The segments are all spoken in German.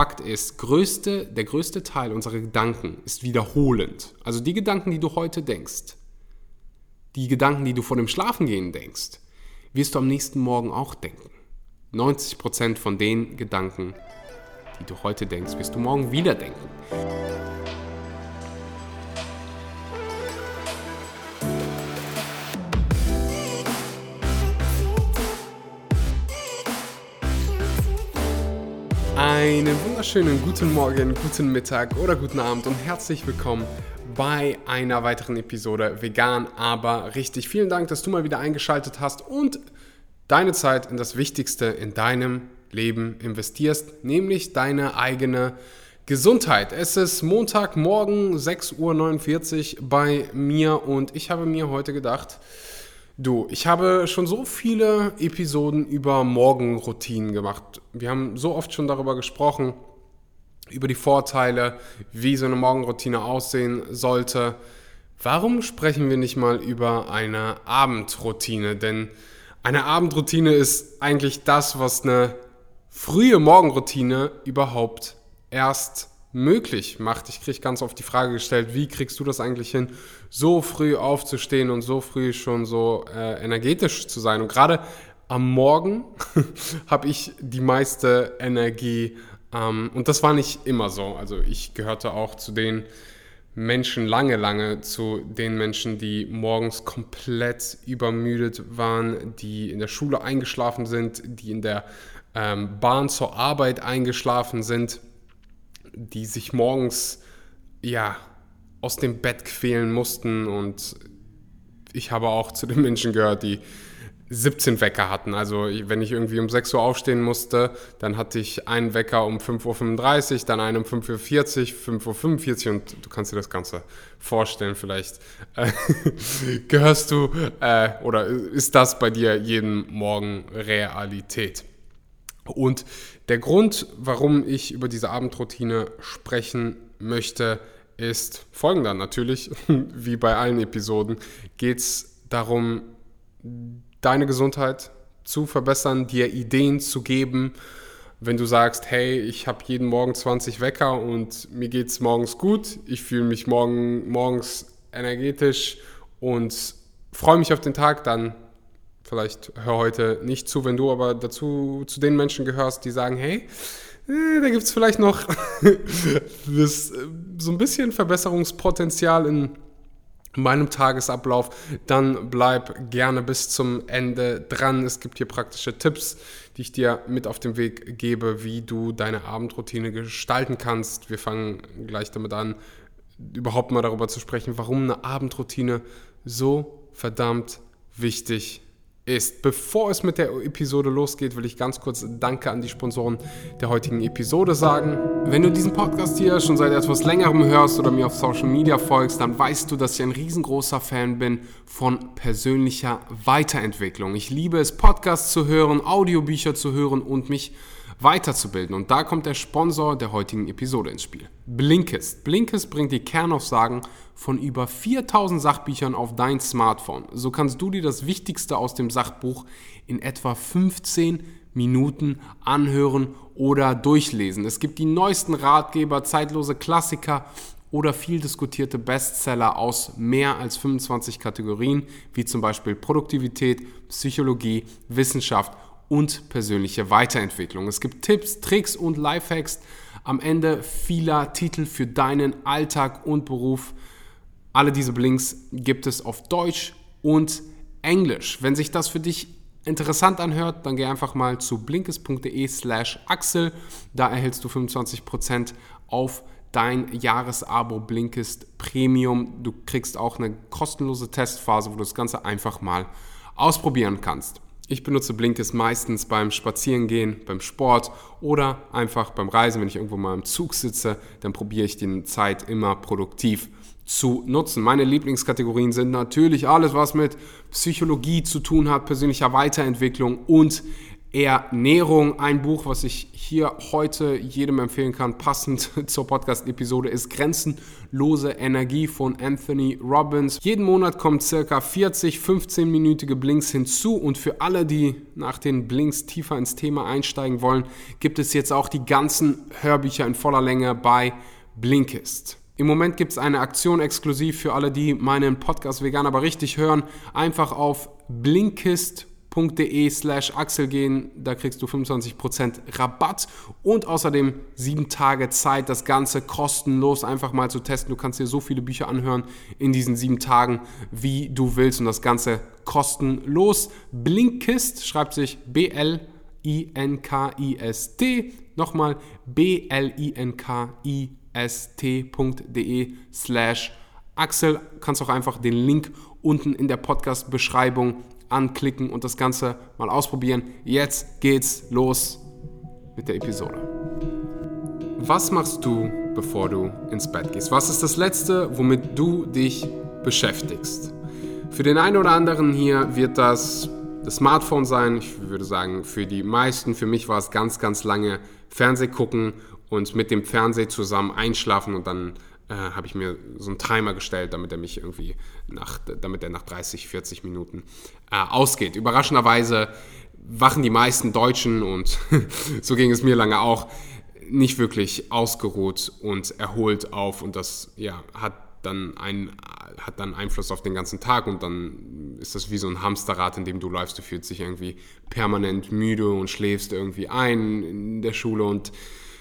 Fakt ist, größte, der größte Teil unserer Gedanken ist wiederholend. Also die Gedanken, die du heute denkst, die Gedanken, die du vor dem Schlafengehen denkst, wirst du am nächsten Morgen auch denken. 90% von den Gedanken, die du heute denkst, wirst du morgen wieder denken. Wunderschönen guten Morgen, guten Mittag oder guten Abend und herzlich willkommen bei einer weiteren Episode Vegan, aber richtig. Vielen Dank, dass du mal wieder eingeschaltet hast und deine Zeit in das Wichtigste in deinem Leben investierst, nämlich deine eigene Gesundheit. Es ist Montagmorgen 6.49 Uhr bei mir und ich habe mir heute gedacht, Du, ich habe schon so viele Episoden über Morgenroutinen gemacht. Wir haben so oft schon darüber gesprochen, über die Vorteile, wie so eine Morgenroutine aussehen sollte. Warum sprechen wir nicht mal über eine Abendroutine? Denn eine Abendroutine ist eigentlich das, was eine frühe Morgenroutine überhaupt erst möglich macht. Ich kriege ganz oft die Frage gestellt, wie kriegst du das eigentlich hin, so früh aufzustehen und so früh schon so äh, energetisch zu sein? Und gerade am Morgen habe ich die meiste Energie ähm, und das war nicht immer so. Also ich gehörte auch zu den Menschen lange, lange zu den Menschen, die morgens komplett übermüdet waren, die in der Schule eingeschlafen sind, die in der ähm, Bahn zur Arbeit eingeschlafen sind die sich morgens ja aus dem Bett quälen mussten und ich habe auch zu den Menschen gehört, die 17 Wecker hatten. Also wenn ich irgendwie um 6 Uhr aufstehen musste, dann hatte ich einen Wecker um 5.35 Uhr, dann einen um 5.40 Uhr, 5.45 Uhr und du kannst dir das Ganze vorstellen. Vielleicht gehörst du äh, oder ist das bei dir jeden Morgen Realität? Und der Grund, warum ich über diese Abendroutine sprechen möchte, ist folgender. Natürlich, wie bei allen Episoden, geht es darum, deine Gesundheit zu verbessern, dir Ideen zu geben. Wenn du sagst, hey, ich habe jeden Morgen 20 Wecker und mir geht es morgens gut, ich fühle mich morgen, morgens energetisch und freue mich auf den Tag, dann vielleicht hör heute nicht zu, wenn du aber dazu zu den Menschen gehörst, die sagen, hey, äh, da gibt es vielleicht noch das, äh, so ein bisschen Verbesserungspotenzial in meinem Tagesablauf, dann bleib gerne bis zum Ende dran. Es gibt hier praktische Tipps, die ich dir mit auf den Weg gebe, wie du deine Abendroutine gestalten kannst. Wir fangen gleich damit an, überhaupt mal darüber zu sprechen, warum eine Abendroutine so verdammt wichtig ist. Bevor es mit der Episode losgeht, will ich ganz kurz Danke an die Sponsoren der heutigen Episode sagen. Wenn du diesen Podcast hier schon seit etwas längerem hörst oder mir auf Social Media folgst, dann weißt du, dass ich ein riesengroßer Fan bin von persönlicher Weiterentwicklung. Ich liebe es, Podcasts zu hören, Audiobücher zu hören und mich weiterzubilden. Und da kommt der Sponsor der heutigen Episode ins Spiel. Blinkist. Blinkist bringt die Kernaussagen von über 4000 Sachbüchern auf dein Smartphone. So kannst du dir das Wichtigste aus dem Sachbuch in etwa 15 Minuten anhören oder durchlesen. Es gibt die neuesten Ratgeber, zeitlose Klassiker oder viel diskutierte Bestseller aus mehr als 25 Kategorien, wie zum Beispiel Produktivität, Psychologie, Wissenschaft und persönliche Weiterentwicklung. Es gibt Tipps, Tricks und Lifehacks am Ende vieler Titel für deinen Alltag und Beruf. Alle diese Links gibt es auf Deutsch und Englisch. Wenn sich das für dich interessant anhört, dann geh einfach mal zu blinkes.de slash Axel. Da erhältst du 25% auf dein Jahresabo Blinkist Premium. Du kriegst auch eine kostenlose Testphase, wo du das Ganze einfach mal ausprobieren kannst. Ich benutze Blinkist meistens beim Spazierengehen, beim Sport oder einfach beim Reisen. Wenn ich irgendwo mal im Zug sitze, dann probiere ich die Zeit immer produktiv zu nutzen. Meine Lieblingskategorien sind natürlich alles, was mit Psychologie zu tun hat, persönlicher Weiterentwicklung und Ernährung. Ein Buch, was ich hier heute jedem empfehlen kann, passend zur Podcast-Episode, ist Grenzenlose Energie von Anthony Robbins. Jeden Monat kommen circa 40, 15-minütige Blinks hinzu und für alle, die nach den Blinks tiefer ins Thema einsteigen wollen, gibt es jetzt auch die ganzen Hörbücher in voller Länge bei Blinkist. Im Moment gibt es eine Aktion exklusiv für alle, die meinen Podcast vegan aber richtig hören. Einfach auf blinkist.de slash Axel gehen, da kriegst du 25% Rabatt und außerdem sieben Tage Zeit, das Ganze kostenlos einfach mal zu testen. Du kannst dir so viele Bücher anhören in diesen sieben Tagen, wie du willst und das Ganze kostenlos. Blinkist schreibt sich B-L-I-N-K-I-S-T. Nochmal B-L-I-N-K-I-S-T st.de slash Axel. Kannst auch einfach den Link unten in der Podcast-Beschreibung anklicken und das Ganze mal ausprobieren. Jetzt geht's los mit der Episode. Was machst du, bevor du ins Bett gehst? Was ist das Letzte, womit du dich beschäftigst? Für den einen oder anderen hier wird das das Smartphone sein. Ich würde sagen, für die meisten, für mich war es ganz, ganz lange Fernseh gucken und mit dem Fernseher zusammen einschlafen und dann äh, habe ich mir so einen Timer gestellt, damit er mich irgendwie nach, damit er nach 30, 40 Minuten äh, ausgeht. Überraschenderweise wachen die meisten Deutschen und so ging es mir lange auch nicht wirklich ausgeruht und erholt auf und das ja, hat dann ein, hat dann Einfluss auf den ganzen Tag und dann ist das wie so ein Hamsterrad, in dem du läufst. Du fühlst dich irgendwie permanent müde und schläfst irgendwie ein in der Schule und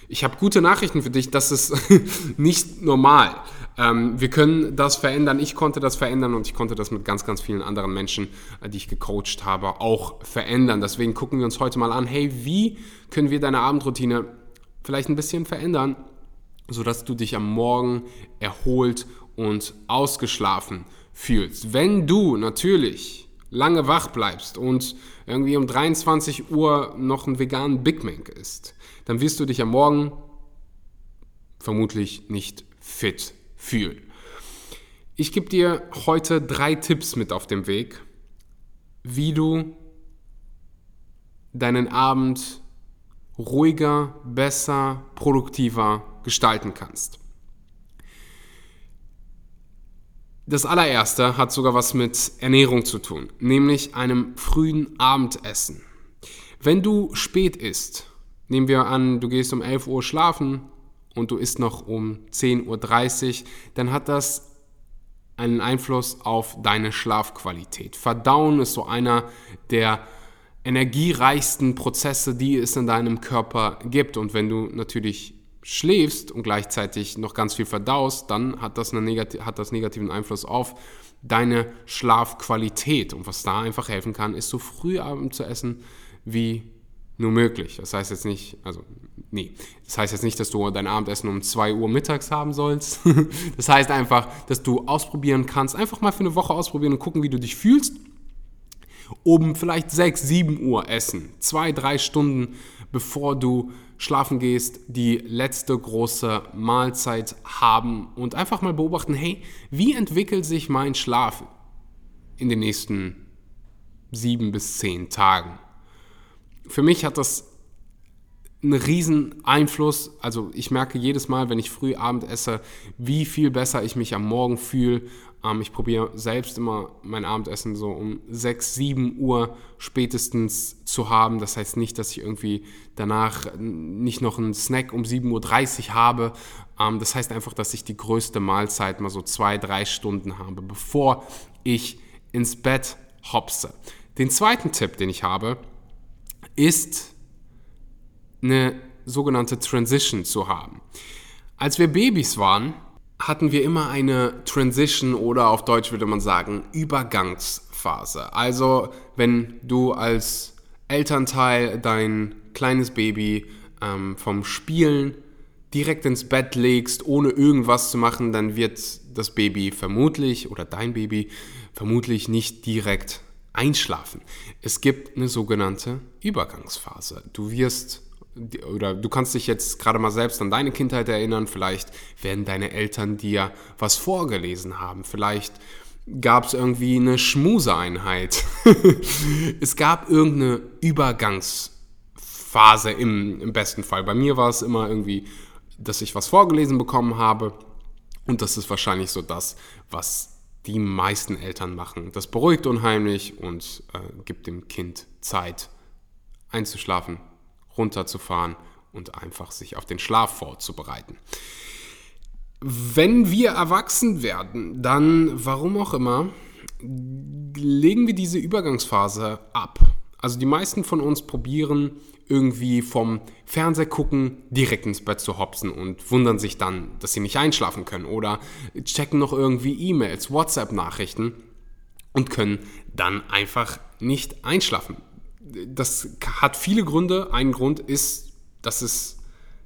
ich habe gute Nachrichten für dich, das ist nicht normal. Ähm, wir können das verändern, ich konnte das verändern und ich konnte das mit ganz, ganz vielen anderen Menschen, äh, die ich gecoacht habe, auch verändern. Deswegen gucken wir uns heute mal an, hey, wie können wir deine Abendroutine vielleicht ein bisschen verändern, sodass du dich am Morgen erholt und ausgeschlafen fühlst. Wenn du natürlich lange wach bleibst und irgendwie um 23 Uhr noch einen veganen Big Mac isst, dann wirst du dich am Morgen vermutlich nicht fit fühlen. Ich gebe dir heute drei Tipps mit auf dem Weg, wie du deinen Abend ruhiger, besser, produktiver gestalten kannst. Das allererste hat sogar was mit Ernährung zu tun, nämlich einem frühen Abendessen. Wenn du spät isst, nehmen wir an, du gehst um 11 Uhr schlafen und du isst noch um 10.30 Uhr, dann hat das einen Einfluss auf deine Schlafqualität. Verdauen ist so einer der energiereichsten Prozesse, die es in deinem Körper gibt. Und wenn du natürlich schläfst und gleichzeitig noch ganz viel verdaust, dann hat das, eine hat das negativen Einfluss auf deine Schlafqualität. Und was da einfach helfen kann, ist so früh abends zu essen wie nur möglich. Das heißt jetzt nicht, also nee, das heißt jetzt nicht, dass du dein Abendessen um 2 Uhr mittags haben sollst. das heißt einfach, dass du ausprobieren kannst, einfach mal für eine Woche ausprobieren und gucken, wie du dich fühlst. Um vielleicht 6, 7 Uhr essen. Zwei, drei Stunden bevor du schlafen gehst, die letzte große Mahlzeit haben und einfach mal beobachten, hey, wie entwickelt sich mein Schlaf in den nächsten sieben bis zehn Tagen? Für mich hat das einen riesen Einfluss. Also ich merke jedes Mal, wenn ich früh Abend esse, wie viel besser ich mich am Morgen fühle. Ähm, ich probiere selbst immer mein Abendessen so um 6, 7 Uhr spätestens zu haben. Das heißt nicht, dass ich irgendwie danach nicht noch einen Snack um 7.30 Uhr habe. Ähm, das heißt einfach, dass ich die größte Mahlzeit mal so zwei, drei Stunden habe, bevor ich ins Bett hopse. Den zweiten Tipp, den ich habe, ist eine sogenannte Transition zu haben. Als wir Babys waren, hatten wir immer eine Transition oder auf Deutsch würde man sagen Übergangsphase. Also wenn du als Elternteil dein kleines Baby ähm, vom Spielen direkt ins Bett legst, ohne irgendwas zu machen, dann wird das Baby vermutlich oder dein Baby vermutlich nicht direkt einschlafen. Es gibt eine sogenannte Übergangsphase. Du wirst oder du kannst dich jetzt gerade mal selbst an deine Kindheit erinnern, vielleicht werden deine Eltern dir was vorgelesen haben, vielleicht gab es irgendwie eine Schmuseeinheit. es gab irgendeine Übergangs Phase im, im besten Fall. Bei mir war es immer irgendwie, dass ich was vorgelesen bekommen habe und das ist wahrscheinlich so das, was die meisten Eltern machen. Das beruhigt unheimlich und äh, gibt dem Kind Zeit einzuschlafen, runterzufahren und einfach sich auf den Schlaf vorzubereiten. Wenn wir erwachsen werden, dann, warum auch immer, legen wir diese Übergangsphase ab. Also die meisten von uns probieren irgendwie vom Fernseher gucken direkt ins Bett zu hopsen und wundern sich dann, dass sie nicht einschlafen können oder checken noch irgendwie E-Mails, WhatsApp-Nachrichten und können dann einfach nicht einschlafen. Das hat viele Gründe. Ein Grund ist, dass es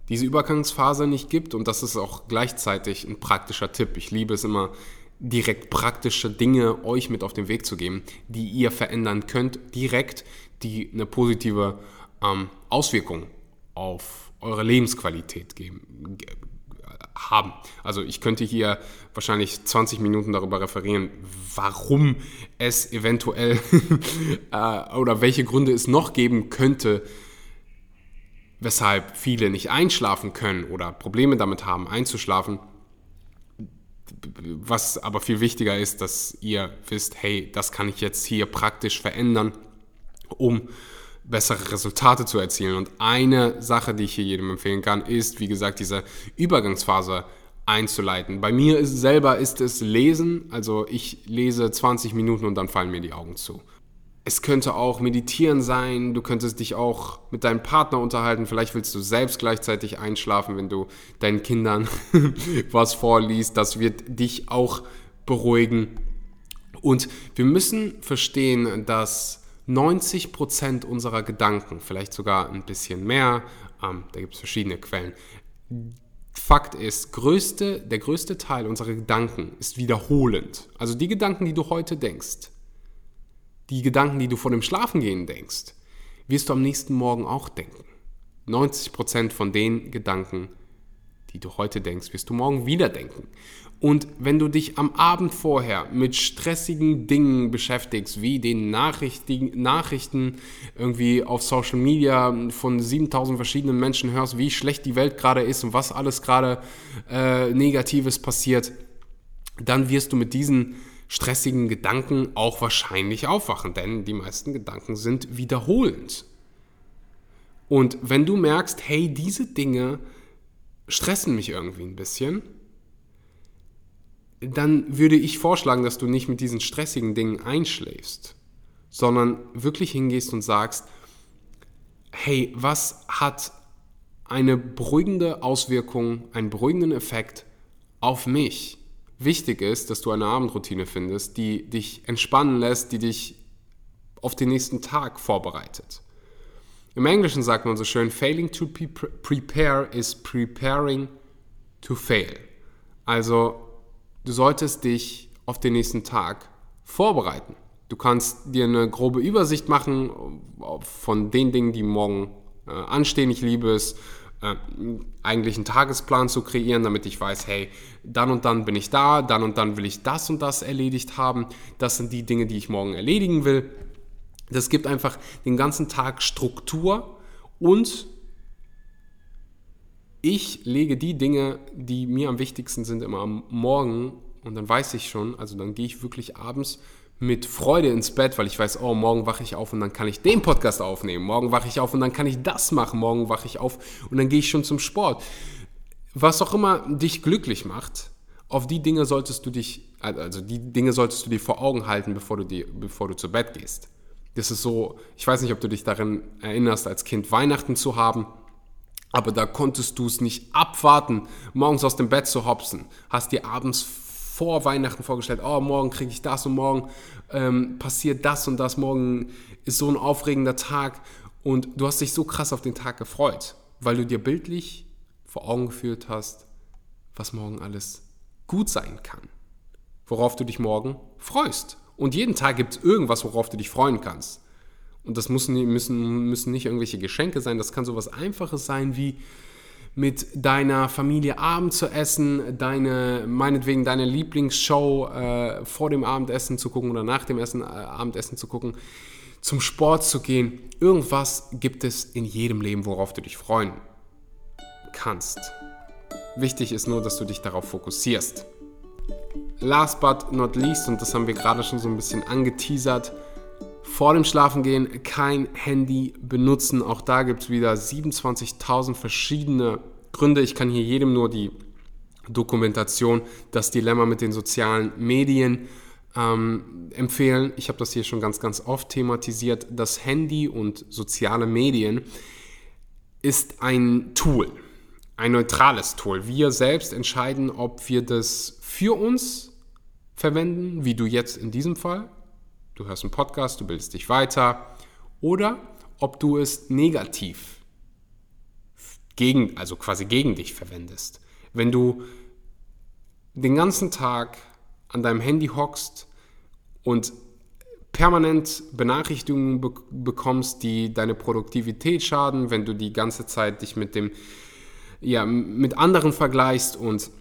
diese Übergangsphase nicht gibt und das ist auch gleichzeitig ein praktischer Tipp. Ich liebe es immer, direkt praktische Dinge euch mit auf den Weg zu geben, die ihr verändern könnt, direkt, die eine positive ähm, Auswirkung auf eure Lebensqualität geben, haben. Also ich könnte hier wahrscheinlich 20 Minuten darüber referieren, warum es eventuell äh, oder welche Gründe es noch geben könnte, weshalb viele nicht einschlafen können oder Probleme damit haben, einzuschlafen. Was aber viel wichtiger ist, dass ihr wisst, hey, das kann ich jetzt hier praktisch verändern, um bessere Resultate zu erzielen. Und eine Sache, die ich hier jedem empfehlen kann, ist, wie gesagt, diese Übergangsphase einzuleiten. Bei mir ist, selber ist es Lesen, also ich lese 20 Minuten und dann fallen mir die Augen zu. Es könnte auch Meditieren sein, du könntest dich auch mit deinem Partner unterhalten, vielleicht willst du selbst gleichzeitig einschlafen, wenn du deinen Kindern was vorliest, das wird dich auch beruhigen. Und wir müssen verstehen, dass 90% unserer Gedanken, vielleicht sogar ein bisschen mehr, ähm, da gibt es verschiedene Quellen, Fakt ist, größte, der größte Teil unserer Gedanken ist wiederholend. Also die Gedanken, die du heute denkst, die Gedanken, die du vor dem Schlafengehen denkst, wirst du am nächsten Morgen auch denken. 90% von den Gedanken, die du heute denkst, wirst du morgen wieder denken. Und wenn du dich am Abend vorher mit stressigen Dingen beschäftigst, wie den Nachrichten, irgendwie auf Social Media von 7000 verschiedenen Menschen hörst, wie schlecht die Welt gerade ist und was alles gerade äh, Negatives passiert, dann wirst du mit diesen stressigen Gedanken auch wahrscheinlich aufwachen, denn die meisten Gedanken sind wiederholend. Und wenn du merkst, hey, diese Dinge stressen mich irgendwie ein bisschen, dann würde ich vorschlagen, dass du nicht mit diesen stressigen Dingen einschläfst, sondern wirklich hingehst und sagst, hey, was hat eine beruhigende Auswirkung, einen beruhigenden Effekt auf mich? wichtig ist, dass du eine Abendroutine findest, die dich entspannen lässt, die dich auf den nächsten Tag vorbereitet. Im Englischen sagt man so schön, failing to prepare is preparing to fail. Also du solltest dich auf den nächsten Tag vorbereiten. Du kannst dir eine grobe Übersicht machen von den Dingen, die morgen äh, anstehen. Ich liebe es, äh, eigentlich einen Tagesplan zu kreieren, damit ich weiß, hey, dann und dann bin ich da, dann und dann will ich das und das erledigt haben. Das sind die Dinge, die ich morgen erledigen will. Das gibt einfach den ganzen Tag Struktur und ich lege die Dinge, die mir am wichtigsten sind, immer am Morgen und dann weiß ich schon, also dann gehe ich wirklich abends mit Freude ins Bett, weil ich weiß, oh, morgen wache ich auf und dann kann ich den Podcast aufnehmen. Morgen wache ich auf und dann kann ich das machen. Morgen wache ich auf und dann gehe ich schon zum Sport. Was auch immer dich glücklich macht, auf die Dinge solltest du dich, also die Dinge solltest du dir vor Augen halten, bevor du, die, bevor du zu Bett gehst. Das ist so, ich weiß nicht, ob du dich daran erinnerst, als Kind Weihnachten zu haben, aber da konntest du es nicht abwarten, morgens aus dem Bett zu hopsen. Hast dir abends vor Weihnachten vorgestellt, oh, morgen kriege ich das und morgen ähm, passiert das und das, morgen ist so ein aufregender Tag und du hast dich so krass auf den Tag gefreut, weil du dir bildlich vor Augen geführt hast, was morgen alles gut sein kann, worauf du dich morgen freust. Und jeden Tag gibt es irgendwas, worauf du dich freuen kannst. Und das müssen, müssen, müssen nicht irgendwelche Geschenke sein, das kann sowas Einfaches sein wie, mit deiner Familie Abend zu essen, deine, meinetwegen deine Lieblingsshow äh, vor dem Abendessen zu gucken oder nach dem Essen, äh, Abendessen zu gucken. zum Sport zu gehen. Irgendwas gibt es in jedem Leben, worauf du dich freuen kannst. Wichtig ist nur, dass du dich darauf fokussierst. Last but not least, und das haben wir gerade schon so ein bisschen angeteasert, vor dem Schlafengehen kein Handy benutzen. Auch da gibt es wieder 27.000 verschiedene Gründe. Ich kann hier jedem nur die Dokumentation, das Dilemma mit den sozialen Medien ähm, empfehlen. Ich habe das hier schon ganz, ganz oft thematisiert. Das Handy und soziale Medien ist ein Tool, ein neutrales Tool. Wir selbst entscheiden, ob wir das für uns verwenden, wie du jetzt in diesem Fall. Du hörst einen Podcast, du bildest dich weiter. Oder ob du es negativ gegen, also quasi gegen dich verwendest. Wenn du den ganzen Tag an deinem Handy hockst und permanent Benachrichtigungen be bekommst, die deine Produktivität schaden, wenn du die ganze Zeit dich mit dem ja, mit anderen vergleichst und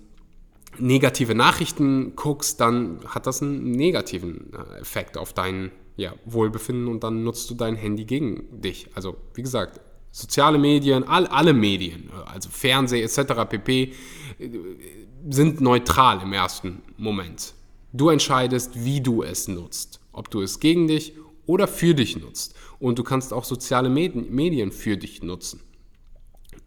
negative Nachrichten guckst, dann hat das einen negativen äh, Effekt auf dein ja, Wohlbefinden und dann nutzt du dein Handy gegen dich. Also wie gesagt, soziale Medien, all, alle Medien, also Fernsehen etc. pp. sind neutral im ersten Moment. Du entscheidest, wie du es nutzt, ob du es gegen dich oder für dich nutzt. Und du kannst auch soziale Medien für dich nutzen.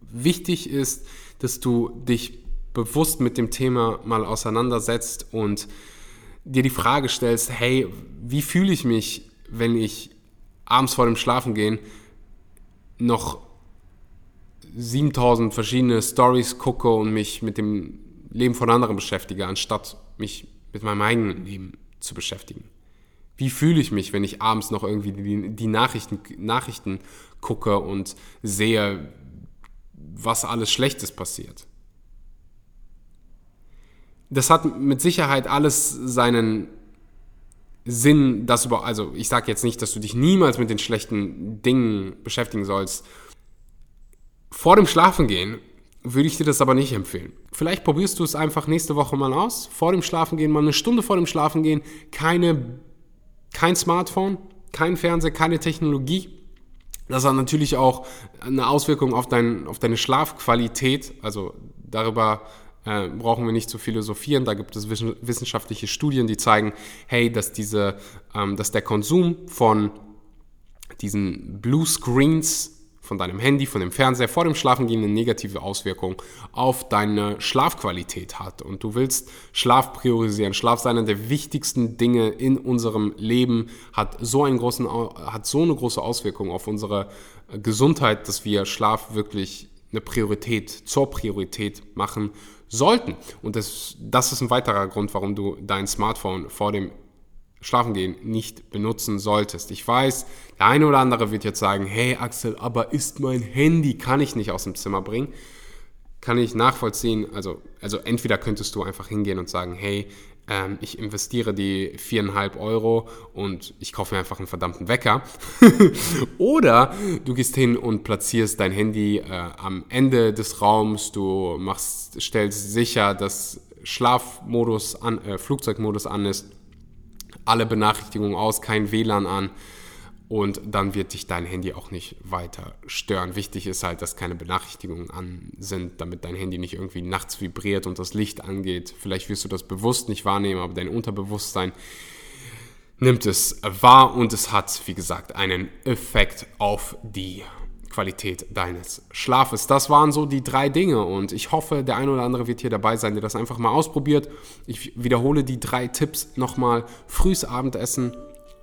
Wichtig ist, dass du dich bewusst mit dem Thema mal auseinandersetzt und dir die Frage stellst, hey, wie fühle ich mich, wenn ich abends vor dem Schlafengehen noch 7000 verschiedene Stories gucke und mich mit dem Leben von anderen beschäftige, anstatt mich mit meinem eigenen Leben zu beschäftigen. Wie fühle ich mich, wenn ich abends noch irgendwie die, die Nachrichten, Nachrichten gucke und sehe, was alles Schlechtes passiert? Das hat mit Sicherheit alles seinen Sinn, dass über, also ich sage jetzt nicht, dass du dich niemals mit den schlechten Dingen beschäftigen sollst. Vor dem Schlafengehen würde ich dir das aber nicht empfehlen. Vielleicht probierst du es einfach nächste Woche mal aus. Vor dem Schlafengehen, mal eine Stunde vor dem Schlafengehen, keine, kein Smartphone, kein Fernseher, keine Technologie. Das hat natürlich auch eine Auswirkung auf, dein, auf deine Schlafqualität. Also darüber äh, brauchen wir nicht zu philosophieren. Da gibt es wissenschaftliche Studien, die zeigen, hey, dass, diese, ähm, dass der Konsum von diesen Blue Screens von deinem Handy, von dem Fernseher vor dem Schlafengehen eine negative Auswirkung auf deine Schlafqualität hat. Und du willst Schlaf priorisieren. Schlaf ist einer der wichtigsten Dinge in unserem Leben, hat so, einen großen, hat so eine große Auswirkung auf unsere Gesundheit, dass wir Schlaf wirklich eine Priorität, zur Priorität machen sollten. Und das, das ist ein weiterer Grund, warum du dein Smartphone vor dem Schlafengehen nicht benutzen solltest. Ich weiß, der eine oder andere wird jetzt sagen, hey Axel, aber ist mein Handy, kann ich nicht aus dem Zimmer bringen. Kann ich nachvollziehen. Also, also entweder könntest du einfach hingehen und sagen, hey, ähm, ich investiere die viereinhalb Euro und ich kaufe mir einfach einen verdammten Wecker. Oder du gehst hin und platzierst dein Handy äh, am Ende des Raums, du machst, stellst sicher, dass Schlafmodus an, äh, Flugzeugmodus an ist, alle Benachrichtigungen aus, kein WLAN an und dann wird dich dein Handy auch nicht weiter stören. Wichtig ist halt, dass keine Benachrichtigungen an sind, damit dein Handy nicht irgendwie nachts vibriert und das Licht angeht. Vielleicht wirst du das bewusst nicht wahrnehmen, aber dein Unterbewusstsein nimmt es wahr und es hat, wie gesagt, einen Effekt auf die Qualität deines Schlafes. Das waren so die drei Dinge und ich hoffe, der eine oder andere wird hier dabei sein, der das einfach mal ausprobiert. Ich wiederhole die drei Tipps nochmal. Frühes Abendessen,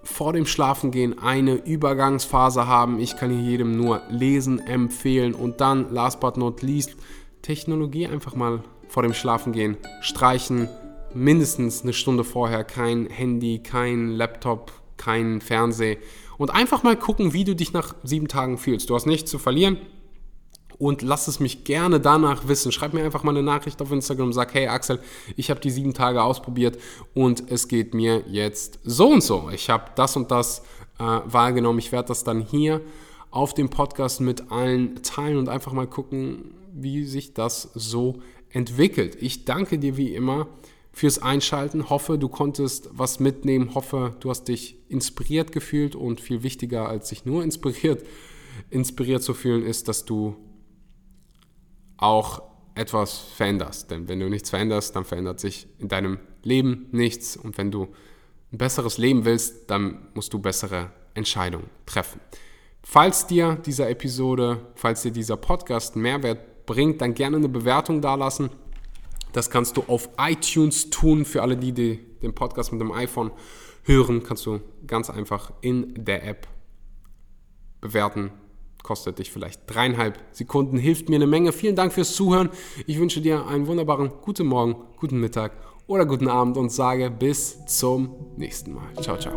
vor dem Schlafengehen eine Übergangsphase haben. Ich kann hier jedem nur lesen empfehlen und dann, last but not least, Technologie einfach mal vor dem Schlafengehen streichen. Mindestens eine Stunde vorher kein Handy, kein Laptop, kein Fernseher und einfach mal gucken, wie du dich nach sieben Tagen fühlst. Du hast nichts zu verlieren und lass es mich gerne danach wissen. Schreib mir einfach mal eine Nachricht auf Instagram und sag, hey Axel, ich habe die sieben Tage ausprobiert und es geht mir jetzt so und so. Ich habe das und das äh, wahrgenommen. Ich werde das dann hier auf dem Podcast mit allen teilen und einfach mal gucken, wie sich das so entwickelt. Ich danke dir wie immer fürs Einschalten. Hoffe, du konntest was mitnehmen. Hoffe, du hast dich inspiriert gefühlt und viel wichtiger als sich nur inspiriert, inspiriert zu fühlen, ist, dass du auch etwas veränderst. Denn wenn du nichts veränderst, dann verändert sich in deinem Leben nichts. Und wenn du ein besseres Leben willst, dann musst du bessere Entscheidungen treffen. Falls dir dieser Episode, falls dir dieser Podcast Mehrwert bringt, dann gerne eine Bewertung dalassen. Das kannst du auf iTunes tun. Für alle, die, die den Podcast mit dem iPhone hören, kannst du ganz einfach in der App bewerten kostet dich vielleicht dreieinhalb Sekunden, hilft mir eine Menge. Vielen Dank fürs Zuhören. Ich wünsche dir einen wunderbaren guten Morgen, guten Mittag oder guten Abend und sage bis zum nächsten Mal. Ciao, ciao.